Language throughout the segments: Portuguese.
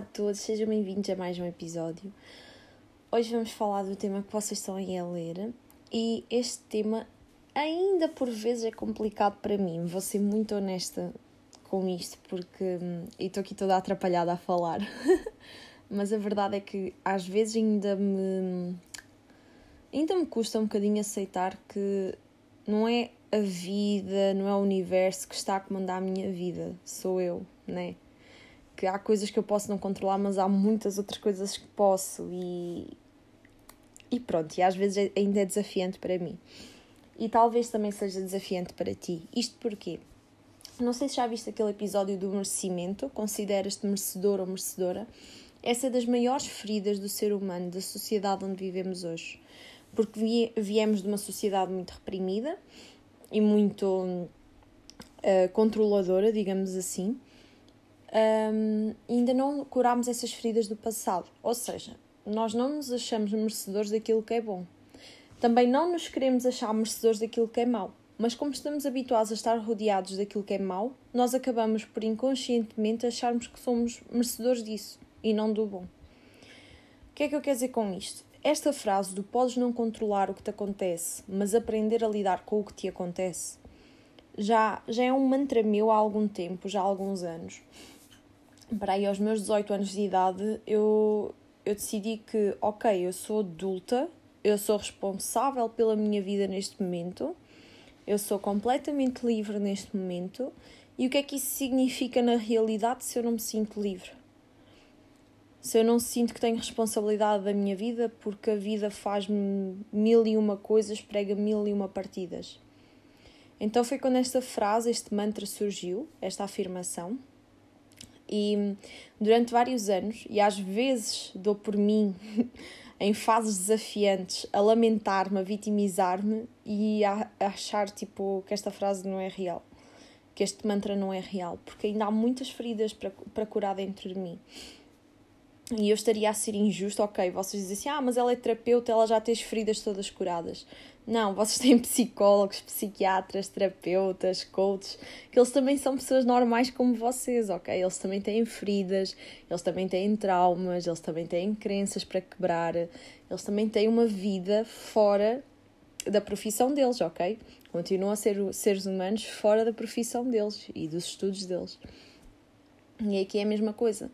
a todos, sejam bem-vindos a mais um episódio. Hoje vamos falar do tema que vocês estão aí a ler e este tema ainda por vezes é complicado para mim, vou ser muito honesta com isto porque hum, estou aqui toda atrapalhada a falar, mas a verdade é que às vezes ainda me ainda me custa um bocadinho aceitar que não é a vida, não é o universo que está a comandar a minha vida, sou eu, né? Que há coisas que eu posso não controlar, mas há muitas outras coisas que posso e. E pronto, e às vezes é, ainda é desafiante para mim. E talvez também seja desafiante para ti. Isto porquê? Não sei se já viste aquele episódio do merecimento, consideras-te merecedor ou merecedora. Essa é das maiores feridas do ser humano, da sociedade onde vivemos hoje. Porque viemos de uma sociedade muito reprimida, e muito uh, controladora, digamos assim, um, ainda não curámos essas feridas do passado. Ou seja, nós não nos achamos merecedores daquilo que é bom. Também não nos queremos achar merecedores daquilo que é mau. Mas como estamos habituados a estar rodeados daquilo que é mau, nós acabamos por inconscientemente acharmos que somos merecedores disso e não do bom. O que é que eu quero dizer com isto? Esta frase do podes não controlar o que te acontece, mas aprender a lidar com o que te acontece, já, já é um mantra meu há algum tempo, já há alguns anos. Para aí, aos meus 18 anos de idade, eu, eu decidi que, ok, eu sou adulta, eu sou responsável pela minha vida neste momento, eu sou completamente livre neste momento. E o que é que isso significa na realidade se eu não me sinto livre? se eu não sinto que tenho responsabilidade da minha vida, porque a vida faz-me mil e uma coisas, prega mil e uma partidas. Então foi quando esta frase, este mantra surgiu, esta afirmação, e durante vários anos, e às vezes dou por mim em fases desafiantes a lamentar-me, a vitimizar-me e a achar tipo que esta frase não é real, que este mantra não é real, porque ainda há muitas feridas para, para curar dentro de mim e eu estaria a ser injusto, ok, vocês dizem assim, ah, mas ela é terapeuta, ela já tem as feridas todas curadas. Não, vocês têm psicólogos, psiquiatras, terapeutas, coaches, que eles também são pessoas normais como vocês, ok? Eles também têm feridas, eles também têm traumas, eles também têm crenças para quebrar, eles também têm uma vida fora da profissão deles, ok? Continuam a ser seres humanos fora da profissão deles e dos estudos deles. E aqui é a mesma coisa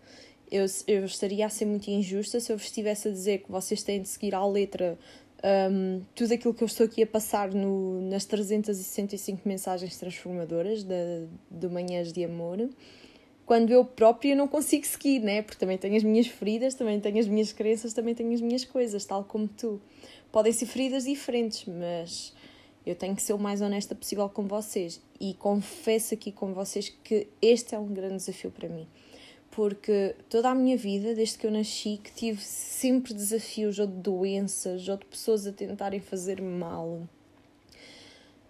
eu, eu estaria a ser muito injusta se eu vos estivesse a dizer que vocês têm de seguir à letra um, tudo aquilo que eu estou aqui a passar no, nas 365 mensagens transformadoras de, de Manhãs de Amor, quando eu própria não consigo seguir, né? Porque também tenho as minhas feridas, também tenho as minhas crenças, também tenho as minhas coisas, tal como tu. Podem ser feridas diferentes, mas eu tenho que ser o mais honesta possível com vocês. E confesso aqui com vocês que este é um grande desafio para mim porque toda a minha vida, desde que eu nasci, que tive sempre desafios ou de doenças ou de pessoas a tentarem fazer mal.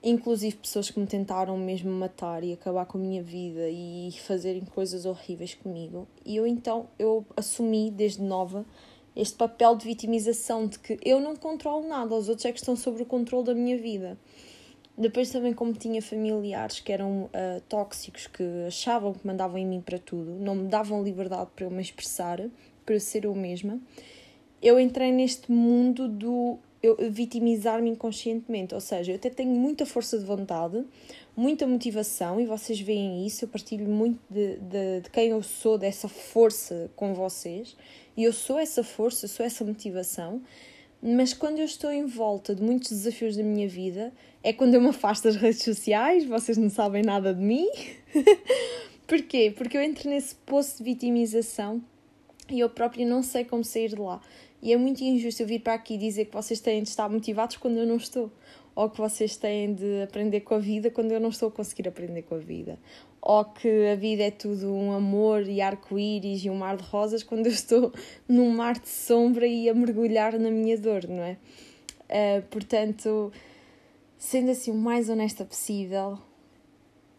Inclusive pessoas que me tentaram mesmo matar e acabar com a minha vida e fazerem coisas horríveis comigo. E eu então eu assumi desde nova este papel de vitimização de que eu não controlo nada, os outros é que estão sobre o controle da minha vida. Depois também como tinha familiares que eram uh, tóxicos, que achavam que mandavam em mim para tudo, não me davam liberdade para eu me expressar, para eu ser eu mesma, eu entrei neste mundo do vitimizar-me inconscientemente, ou seja, eu até tenho muita força de vontade, muita motivação e vocês veem isso, eu partilho muito de, de, de quem eu sou, dessa força com vocês e eu sou essa força, sou essa motivação mas quando eu estou em volta de muitos desafios da minha vida, é quando eu me afasto das redes sociais, vocês não sabem nada de mim. Porquê? Porque eu entro nesse poço de vitimização e eu própria não sei como sair de lá. E é muito injusto eu vir para aqui dizer que vocês têm de estar motivados quando eu não estou. Ou que vocês têm de aprender com a vida quando eu não estou a conseguir aprender com a vida ou que a vida é tudo um amor e arco-íris e um mar de rosas quando eu estou num mar de sombra e a mergulhar na minha dor, não é? Uh, portanto, sendo assim o mais honesta possível,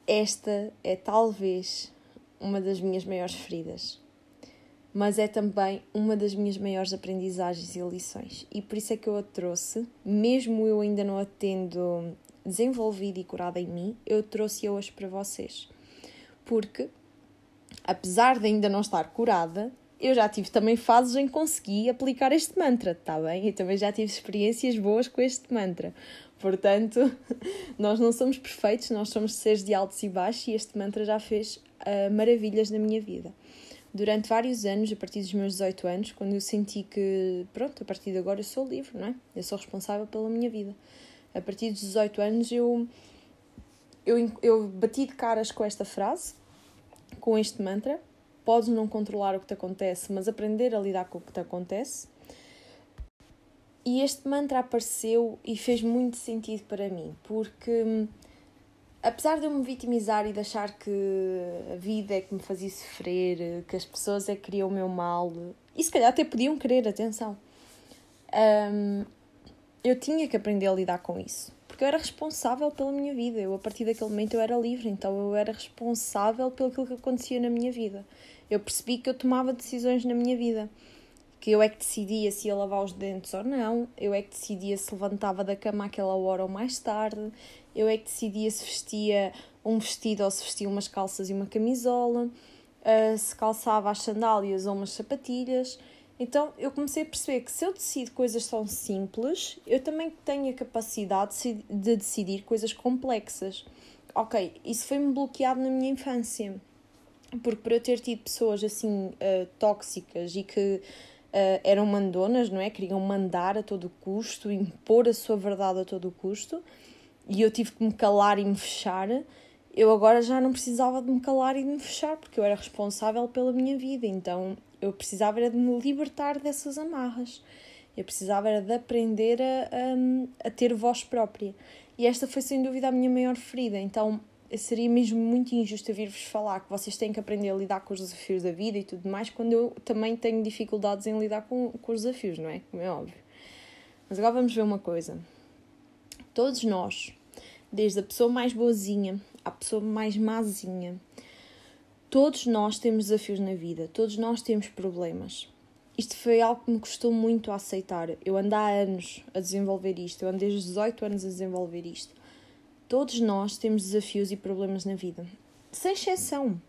esta é talvez uma das minhas maiores feridas, mas é também uma das minhas maiores aprendizagens e lições. E por isso é que eu a trouxe, mesmo eu ainda não a tendo desenvolvido e curada em mim, eu trouxe-a hoje para vocês porque, apesar de ainda não estar curada, eu já tive também fases em que consegui aplicar este mantra, está bem? E também já tive experiências boas com este mantra. Portanto, nós não somos perfeitos, nós somos seres de altos e baixos e este mantra já fez uh, maravilhas na minha vida. Durante vários anos, a partir dos meus 18 anos, quando eu senti que, pronto, a partir de agora eu sou livre, não é? Eu sou responsável pela minha vida. A partir dos 18 anos, eu, eu, eu bati de caras com esta frase, com este mantra. Podes não controlar o que te acontece, mas aprender a lidar com o que te acontece. E este mantra apareceu e fez muito sentido para mim, porque apesar de eu me vitimizar e de achar que a vida é que me fazia sofrer, que as pessoas é que queriam o meu mal, e se calhar até podiam querer, atenção, um, eu tinha que aprender a lidar com isso. Porque eu era responsável pela minha vida. Eu, a partir daquele momento, eu era livre, então eu era responsável pelo que acontecia na minha vida. Eu percebi que eu tomava decisões na minha vida que eu é que decidia se ia lavar os dentes ou não, eu é que decidia se levantava da cama àquela hora ou mais tarde, eu é que decidia se vestia um vestido ou se vestia umas calças e uma camisola, uh, se calçava as sandálias ou umas sapatilhas. Então eu comecei a perceber que se eu decido coisas tão simples, eu também tenho a capacidade de decidir coisas complexas. Ok, isso foi-me bloqueado na minha infância. Porque por eu ter tido pessoas assim uh, tóxicas e que uh, eram mandonas, não é? Queriam mandar a todo custo, impor a sua verdade a todo custo, e eu tive que me calar e me fechar. Eu agora já não precisava de me calar e de me fechar, porque eu era responsável pela minha vida, então eu precisava era de me libertar dessas amarras. Eu precisava era de aprender a, a, a ter voz própria. E esta foi sem dúvida a minha maior ferida. Então seria mesmo muito injusto vir-vos falar que vocês têm que aprender a lidar com os desafios da vida e tudo mais, quando eu também tenho dificuldades em lidar com, com os desafios, não é? Como é óbvio. Mas agora vamos ver uma coisa. Todos nós, desde a pessoa mais boazinha à pessoa mais mazinha, todos nós temos desafios na vida, todos nós temos problemas. Isto foi algo que me custou muito a aceitar. Eu ando há anos a desenvolver isto, eu ando desde os 18 anos a desenvolver isto. Todos nós temos desafios e problemas na vida, sem exceção.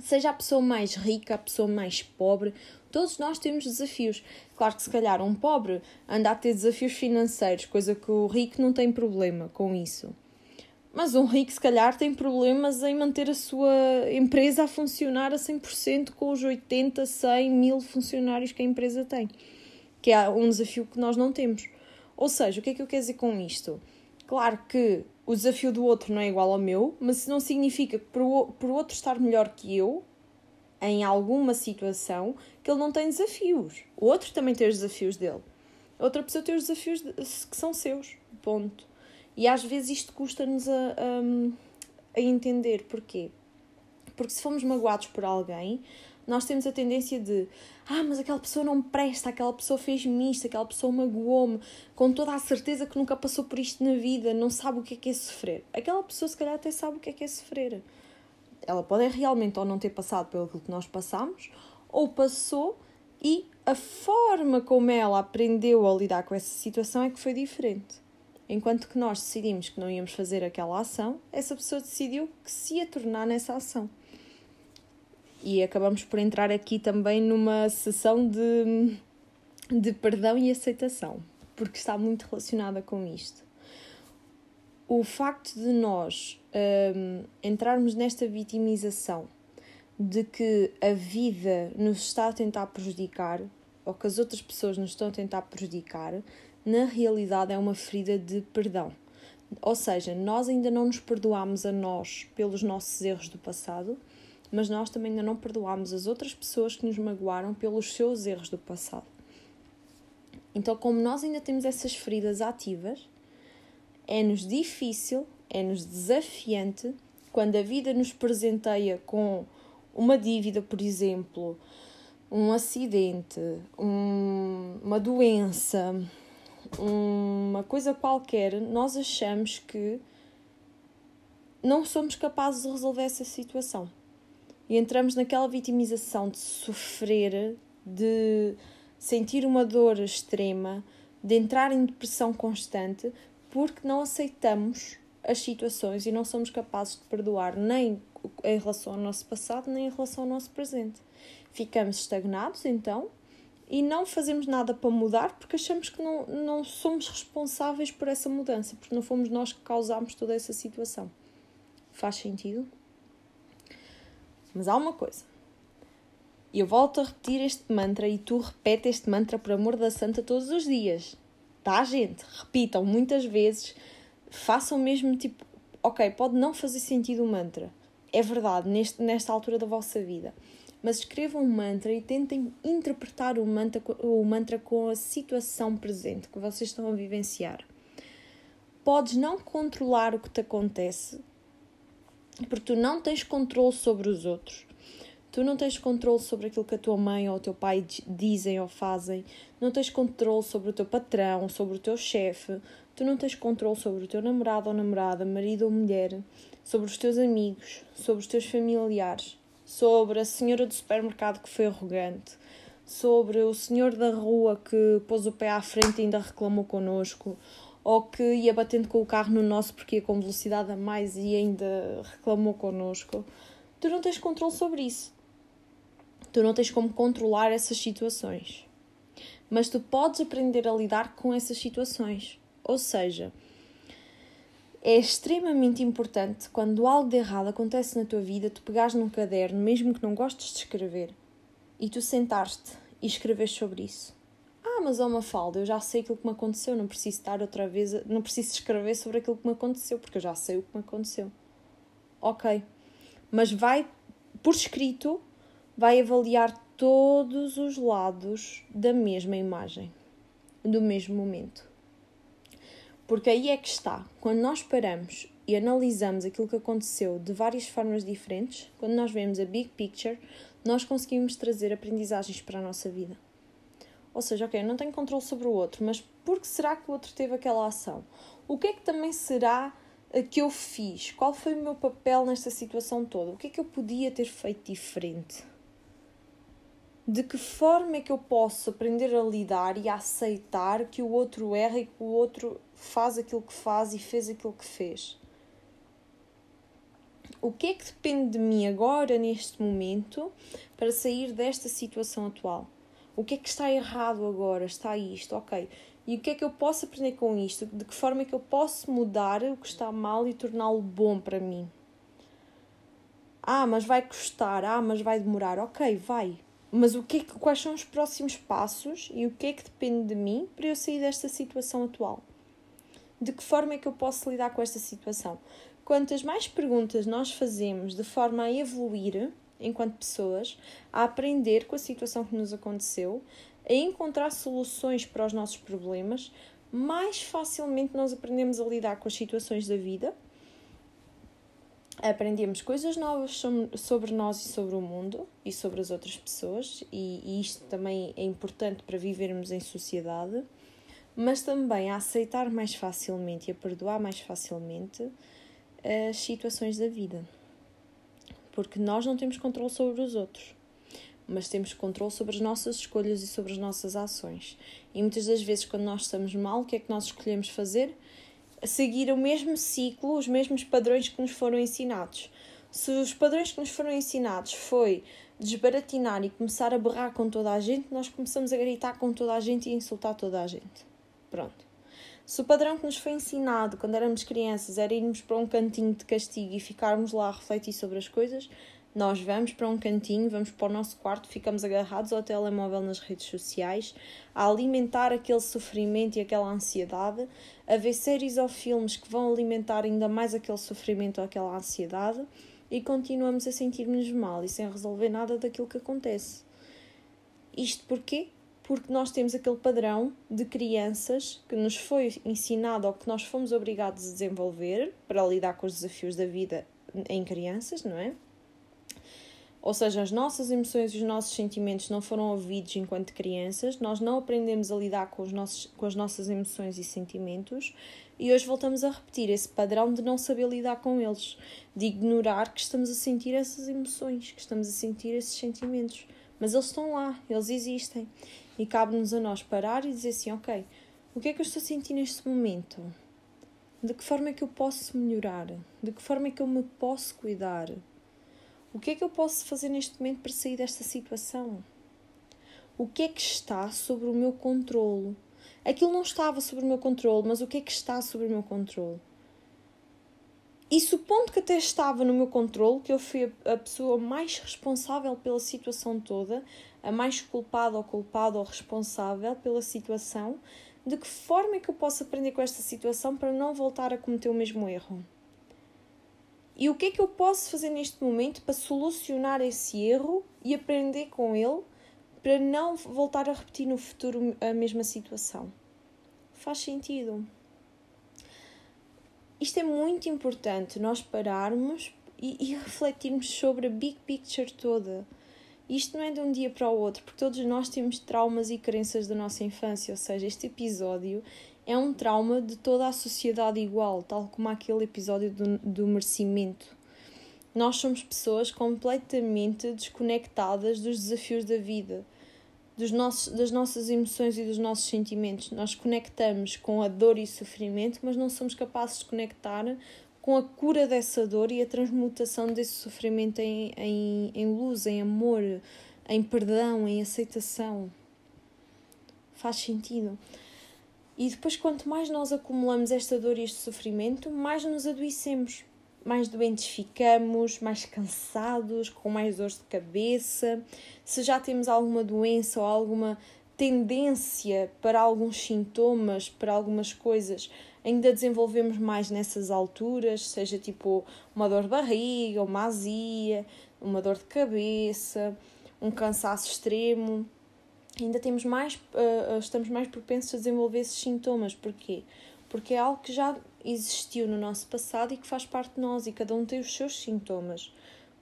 Seja a pessoa mais rica, a pessoa mais pobre, todos nós temos desafios. Claro que se calhar um pobre anda a ter desafios financeiros, coisa que o rico não tem problema com isso. Mas um rico, se calhar, tem problemas em manter a sua empresa a funcionar a 100% com os 80, 100 mil funcionários que a empresa tem. Que é um desafio que nós não temos. Ou seja, o que é que eu quero dizer com isto? Claro que o desafio do outro não é igual ao meu, mas isso não significa que por o outro estar melhor que eu, em alguma situação, que ele não tem desafios. O outro também tem os desafios dele. A outra pessoa tem os desafios que são seus. Ponto. E às vezes isto custa-nos a, a, a entender. Porquê? Porque se fomos magoados por alguém, nós temos a tendência de ah, mas aquela pessoa não presta, aquela pessoa fez-me isto, aquela pessoa magoou-me, com toda a certeza que nunca passou por isto na vida, não sabe o que é que é sofrer. Aquela pessoa, se calhar, até sabe o que é que é sofrer. Ela pode realmente ou não ter passado pelo que nós passamos, ou passou e a forma como ela aprendeu a lidar com essa situação é que foi diferente. Enquanto que nós decidimos que não íamos fazer aquela ação, essa pessoa decidiu que se ia tornar nessa ação e acabamos por entrar aqui também numa sessão de, de perdão e aceitação, porque está muito relacionada com isto. O facto de nós um, entrarmos nesta vitimização de que a vida nos está a tentar prejudicar ou que as outras pessoas nos estão a tentar prejudicar, na realidade é uma ferida de perdão. Ou seja, nós ainda não nos perdoamos a nós pelos nossos erros do passado mas nós também ainda não perdoámos as outras pessoas que nos magoaram pelos seus erros do passado. Então, como nós ainda temos essas feridas ativas, é-nos difícil, é-nos desafiante quando a vida nos presenteia com uma dívida, por exemplo, um acidente, um, uma doença, uma coisa qualquer, nós achamos que não somos capazes de resolver essa situação e entramos naquela vitimização de sofrer, de sentir uma dor extrema, de entrar em depressão constante, porque não aceitamos as situações e não somos capazes de perdoar nem em relação ao nosso passado nem em relação ao nosso presente. Ficamos estagnados então e não fazemos nada para mudar porque achamos que não, não somos responsáveis por essa mudança, porque não fomos nós que causámos toda essa situação. Faz sentido? Mas há uma coisa. Eu volto a repetir este mantra e tu repete este mantra por amor da santa todos os dias. Tá, gente? Repitam muitas vezes. Façam mesmo tipo, ok, pode não fazer sentido o mantra. É verdade, neste, nesta altura da vossa vida mas escrevam um mantra e tentem interpretar o mantra, o mantra com a situação presente que vocês estão a vivenciar. Podes não controlar o que te acontece, porque tu não tens controle sobre os outros. Tu não tens controle sobre aquilo que a tua mãe ou o teu pai dizem ou fazem. Não tens controle sobre o teu patrão, sobre o teu chefe. Tu não tens controle sobre o teu namorado ou namorada, marido ou mulher, sobre os teus amigos, sobre os teus familiares sobre a senhora do supermercado que foi arrogante, sobre o senhor da rua que pôs o pé à frente e ainda reclamou connosco, ou que ia batendo com o carro no nosso porque ia com velocidade a mais e ainda reclamou connosco. Tu não tens controle sobre isso. Tu não tens como controlar essas situações. Mas tu podes aprender a lidar com essas situações. Ou seja, é extremamente importante quando algo de errado acontece na tua vida, tu pegares num caderno, mesmo que não gostes de escrever, e tu sentaste e escreves sobre isso. Ah, mas é uma falda, eu já sei aquilo que me aconteceu, não preciso estar outra vez, não preciso escrever sobre aquilo que me aconteceu, porque eu já sei o que me aconteceu. Ok, mas vai, por escrito, vai avaliar todos os lados da mesma imagem, do mesmo momento. Porque aí é que está. Quando nós paramos e analisamos aquilo que aconteceu de várias formas diferentes, quando nós vemos a big picture, nós conseguimos trazer aprendizagens para a nossa vida. Ou seja, ok, eu não tenho controle sobre o outro, mas por que será que o outro teve aquela ação? O que é que também será que eu fiz? Qual foi o meu papel nesta situação toda? O que é que eu podia ter feito diferente? de que forma é que eu posso aprender a lidar e a aceitar que o outro erra e que o outro faz aquilo que faz e fez aquilo que fez? O que é que depende de mim agora, neste momento, para sair desta situação atual? O que é que está errado agora? Está isto, ok. E o que é que eu posso aprender com isto? De que forma é que eu posso mudar o que está mal e torná-lo bom para mim? Ah, mas vai custar. Ah, mas vai demorar. Ok, vai mas o que, é que quais são os próximos passos e o que é que depende de mim para eu sair desta situação atual? De que forma é que eu posso lidar com esta situação? Quantas mais perguntas nós fazemos de forma a evoluir enquanto pessoas, a aprender com a situação que nos aconteceu, a encontrar soluções para os nossos problemas, mais facilmente nós aprendemos a lidar com as situações da vida. Aprendemos coisas novas sobre nós e sobre o mundo e sobre as outras pessoas, e, isto também é importante para vivermos em sociedade, mas também a aceitar mais facilmente e a perdoar mais facilmente as situações da vida. Porque nós não temos controle sobre os outros, mas temos controle sobre as nossas escolhas e sobre as nossas ações. E muitas das vezes, quando nós estamos mal, o que é que nós escolhemos fazer? seguir o mesmo ciclo, os mesmos padrões que nos foram ensinados. Se os padrões que nos foram ensinados foi desbaratinar e começar a berrar com toda a gente, nós começamos a gritar com toda a gente e insultar toda a gente. Pronto. Se o padrão que nos foi ensinado quando éramos crianças era irmos para um cantinho de castigo e ficarmos lá a refletir sobre as coisas, nós vamos para um cantinho, vamos para o nosso quarto, ficamos agarrados ao telemóvel nas redes sociais, a alimentar aquele sofrimento e aquela ansiedade, a ver séries ou filmes que vão alimentar ainda mais aquele sofrimento ou aquela ansiedade e continuamos a sentir-nos mal e sem resolver nada daquilo que acontece. Isto porquê? Porque nós temos aquele padrão de crianças que nos foi ensinado ou que nós fomos obrigados a desenvolver para lidar com os desafios da vida em crianças, não é? Ou seja, as nossas emoções e os nossos sentimentos não foram ouvidos enquanto crianças, nós não aprendemos a lidar com, os nossos, com as nossas emoções e sentimentos e hoje voltamos a repetir esse padrão de não saber lidar com eles, de ignorar que estamos a sentir essas emoções, que estamos a sentir esses sentimentos. Mas eles estão lá, eles existem. E cabe-nos a nós parar e dizer assim: ok, o que é que eu estou a sentir neste momento? De que forma é que eu posso melhorar? De que forma é que eu me posso cuidar? O que é que eu posso fazer neste momento para sair desta situação? O que é que está sobre o meu controlo? Aquilo não estava sobre o meu controle, mas o que é que está sobre o meu controle? E supondo que até estava no meu controle, que eu fui a pessoa mais responsável pela situação toda, a mais culpada ou culpado ou responsável pela situação, de que forma é que eu posso aprender com esta situação para não voltar a cometer o mesmo erro? E o que é que eu posso fazer neste momento para solucionar esse erro e aprender com ele para não voltar a repetir no futuro a mesma situação? Faz sentido isto é muito importante, nós pararmos e, e, refletirmos sobre a big picture toda. Isto não é de um dia para o outro, porque todos nós temos traumas e crenças da nossa infância, ou seja, este episódio é um trauma de toda a sociedade igual, tal como aquele episódio do, do merecimento. Nós somos pessoas completamente desconectadas dos desafios da vida dos nossos, das nossas emoções e dos nossos sentimentos. Nós conectamos com a dor e o sofrimento, mas não somos capazes de conectar com a cura dessa dor e a transmutação desse sofrimento em, em, em luz, em amor, em perdão, em aceitação. Faz sentido. E depois, quanto mais nós acumulamos esta dor e este sofrimento, mais nos adoecemos mais doentes ficamos, mais cansados, com mais dores de cabeça. Se já temos alguma doença ou alguma tendência para alguns sintomas, para algumas coisas, ainda desenvolvemos mais nessas alturas, seja tipo uma dor de barriga, uma azia, uma dor de cabeça, um cansaço extremo. Ainda temos mais, uh, estamos mais propensos a desenvolver esses sintomas. Porquê? Porque é algo que já existiu no nosso passado e que faz parte de nós e cada um tem os seus sintomas.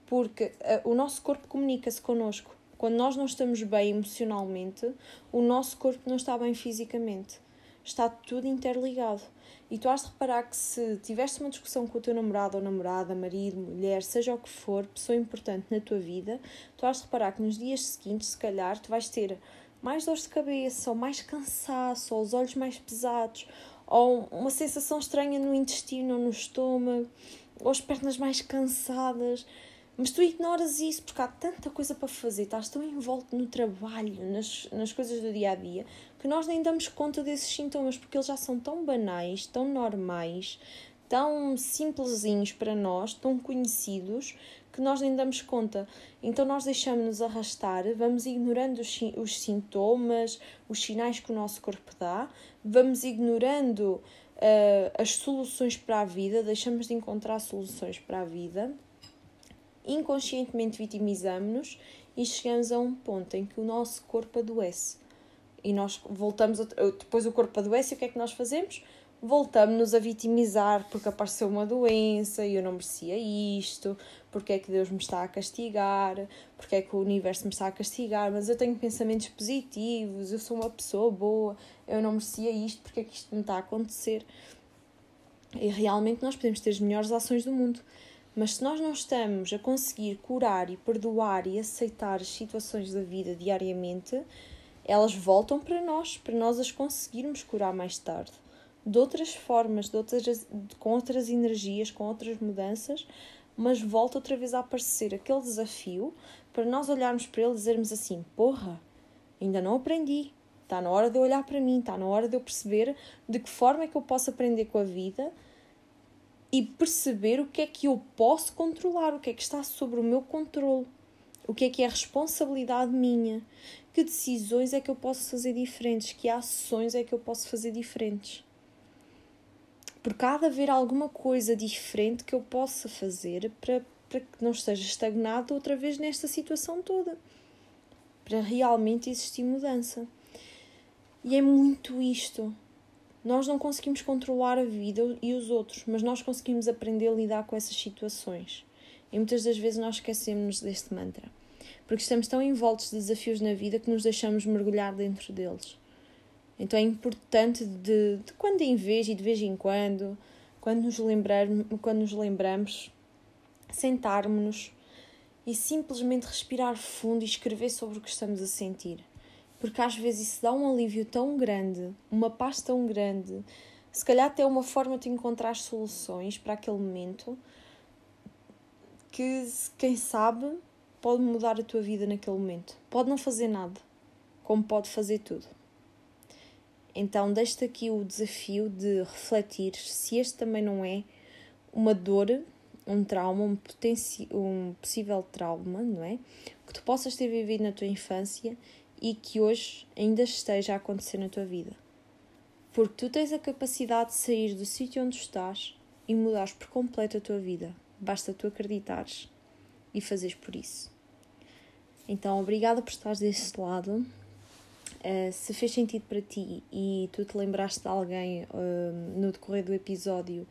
Porque uh, o nosso corpo comunica-se connosco. Quando nós não estamos bem emocionalmente, o nosso corpo não está bem fisicamente. Está tudo interligado. E tu has de reparar que se tiveste uma discussão com o teu namorado ou namorada, marido, mulher, seja o que for, pessoa importante na tua vida, tu has de reparar que nos dias seguintes, se calhar, tu vais ter mais dores de cabeça, ou mais cansaço, ou os olhos mais pesados, ou uma sensação estranha no intestino ou no estômago, ou as pernas mais cansadas. Mas tu ignoras isso porque há tanta coisa para fazer, estás tão envolto no trabalho, nas, nas coisas do dia a dia, que nós nem damos conta desses sintomas porque eles já são tão banais, tão normais, tão simplesinhos para nós, tão conhecidos, que nós nem damos conta. Então nós deixamos-nos arrastar, vamos ignorando os, os sintomas, os sinais que o nosso corpo dá, vamos ignorando uh, as soluções para a vida, deixamos de encontrar soluções para a vida, inconscientemente vitimizamos-nos e chegamos a um ponto em que o nosso corpo adoece. E nós voltamos, a, depois o corpo adoece e o que é que nós fazemos? Voltamos-nos a vitimizar porque apareceu uma doença e eu não merecia isto, porque é que Deus me está a castigar, porque é que o universo me está a castigar, mas eu tenho pensamentos positivos, eu sou uma pessoa boa, eu não merecia isto, porque é que isto me está a acontecer? E realmente nós podemos ter as melhores ações do mundo, mas se nós não estamos a conseguir curar e perdoar e aceitar as situações da vida diariamente, elas voltam para nós, para nós as conseguirmos curar mais tarde de outras formas, de outras, com outras energias, com outras mudanças, mas volta outra vez a aparecer aquele desafio para nós olharmos para ele e dizermos assim: porra, ainda não aprendi. Está na hora de eu olhar para mim, está na hora de eu perceber de que forma é que eu posso aprender com a vida e perceber o que é que eu posso controlar, o que é que está sobre o meu controle, o que é que é responsabilidade minha, que decisões é que eu posso fazer diferentes, que ações é que eu posso fazer diferentes porque há de haver alguma coisa diferente que eu possa fazer para, para que não esteja estagnado outra vez nesta situação toda, para realmente existir mudança. E é muito isto. Nós não conseguimos controlar a vida e os outros, mas nós conseguimos aprender a lidar com essas situações. E muitas das vezes nós esquecemos deste mantra, porque estamos tão envoltos de desafios na vida que nos deixamos mergulhar dentro deles. Então é importante de, de quando em vez e de vez em quando, quando nos, lembrar, quando nos lembramos, sentarmos-nos e simplesmente respirar fundo e escrever sobre o que estamos a sentir. Porque às vezes isso dá um alívio tão grande, uma paz tão grande, se calhar até uma forma de encontrar soluções para aquele momento que, quem sabe, pode mudar a tua vida naquele momento. Pode não fazer nada, como pode fazer tudo. Então, deixo-te aqui o desafio de refletir se este também não é uma dor, um trauma, um, um possível trauma, não é? Que tu possas ter vivido na tua infância e que hoje ainda esteja a acontecer na tua vida. Porque tu tens a capacidade de sair do sítio onde estás e mudares por completo a tua vida. Basta tu acreditares e fazeres por isso. Então, obrigada por estares desse lado. Uh, se fez sentido para ti e tu te lembraste de alguém uh, no decorrer do episódio,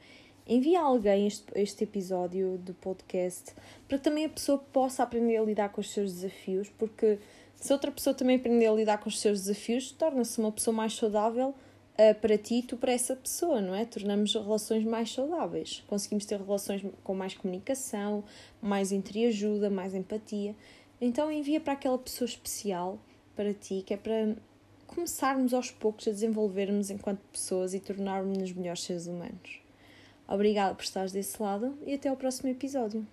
envia a alguém este, este episódio do podcast para que também a pessoa possa aprender a lidar com os seus desafios, porque se outra pessoa também aprender a lidar com os seus desafios, torna-se uma pessoa mais saudável uh, para ti e tu para essa pessoa, não é? Tornamos relações mais saudáveis. Conseguimos ter relações com mais comunicação, mais entreajuda, mais empatia. Então envia para aquela pessoa especial para ti, que é para começarmos aos poucos a desenvolvermos enquanto pessoas e tornarmos-nos melhores seres humanos. Obrigada por estares desse lado e até ao próximo episódio.